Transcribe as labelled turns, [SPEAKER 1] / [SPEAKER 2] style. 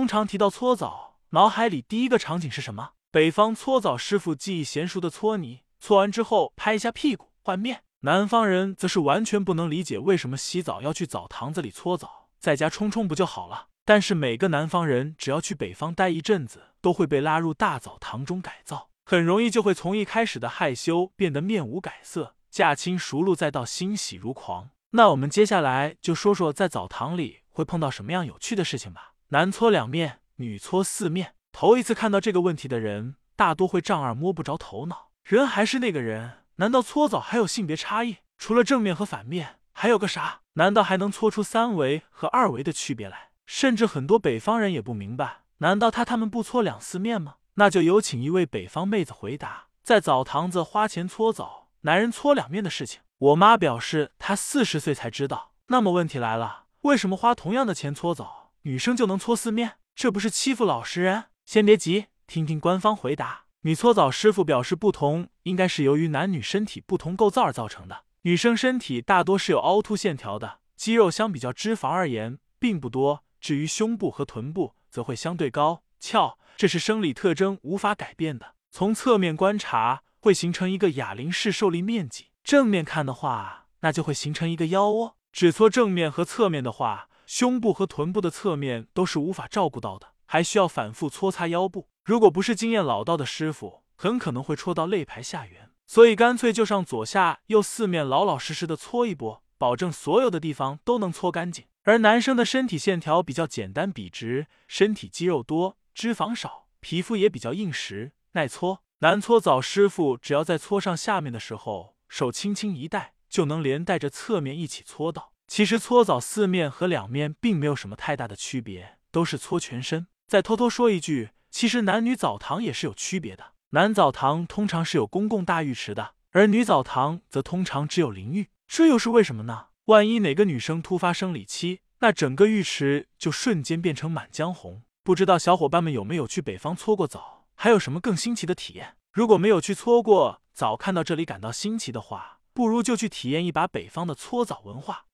[SPEAKER 1] 通常提到搓澡，脑海里第一个场景是什么？北方搓澡师傅技艺娴熟的搓泥，搓完之后拍一下屁股换面。南方人则是完全不能理解为什么洗澡要去澡堂子里搓澡，在家冲冲不就好了？但是每个南方人只要去北方待一阵子，都会被拉入大澡堂中改造，很容易就会从一开始的害羞变得面无改色，驾轻熟路，再到欣喜如狂。那我们接下来就说说在澡堂里会碰到什么样有趣的事情吧。男搓两面，女搓四面。头一次看到这个问题的人，大多会丈二摸不着头脑。人还是那个人。难道搓澡还有性别差异？除了正面和反面，还有个啥？难道还能搓出三维和二维的区别来？甚至很多北方人也不明白，难道他他们不搓两四面吗？那就有请一位北方妹子回答：在澡堂子花钱搓澡，男人搓两面的事情。我妈表示她四十岁才知道。那么问题来了，为什么花同样的钱搓澡，女生就能搓四面？这不是欺负老实人？先别急，听听官方回答。女搓澡师傅表示，不同应该是由于男女身体不同构造而造成的。女生身体大多是有凹凸线条的，肌肉相比较脂肪而言并不多。至于胸部和臀部，则会相对高翘，这是生理特征，无法改变的。从侧面观察，会形成一个哑铃式受力面积；正面看的话，那就会形成一个腰窝。只搓正面和侧面的话，胸部和臀部的侧面都是无法照顾到的，还需要反复搓擦腰部。如果不是经验老道的师傅，很可能会戳到肋排下缘，所以干脆就上左下右四面老老实实的搓一波，保证所有的地方都能搓干净。而男生的身体线条比较简单笔直，身体肌肉多，脂肪少，皮肤也比较硬实耐搓。男搓澡师傅只要在搓上下面的时候，手轻轻一带，就能连带着侧面一起搓到。其实搓澡四面和两面并没有什么太大的区别，都是搓全身。再偷偷说一句。其实男女澡堂也是有区别的，男澡堂通常是有公共大浴池的，而女澡堂则通常只有淋浴。这又是为什么呢？万一哪个女生突发生理期，那整个浴池就瞬间变成满江红。不知道小伙伴们有没有去北方搓过澡，还有什么更新奇的体验？如果没有去搓过澡，看到这里感到新奇的话，不如就去体验一把北方的搓澡文化。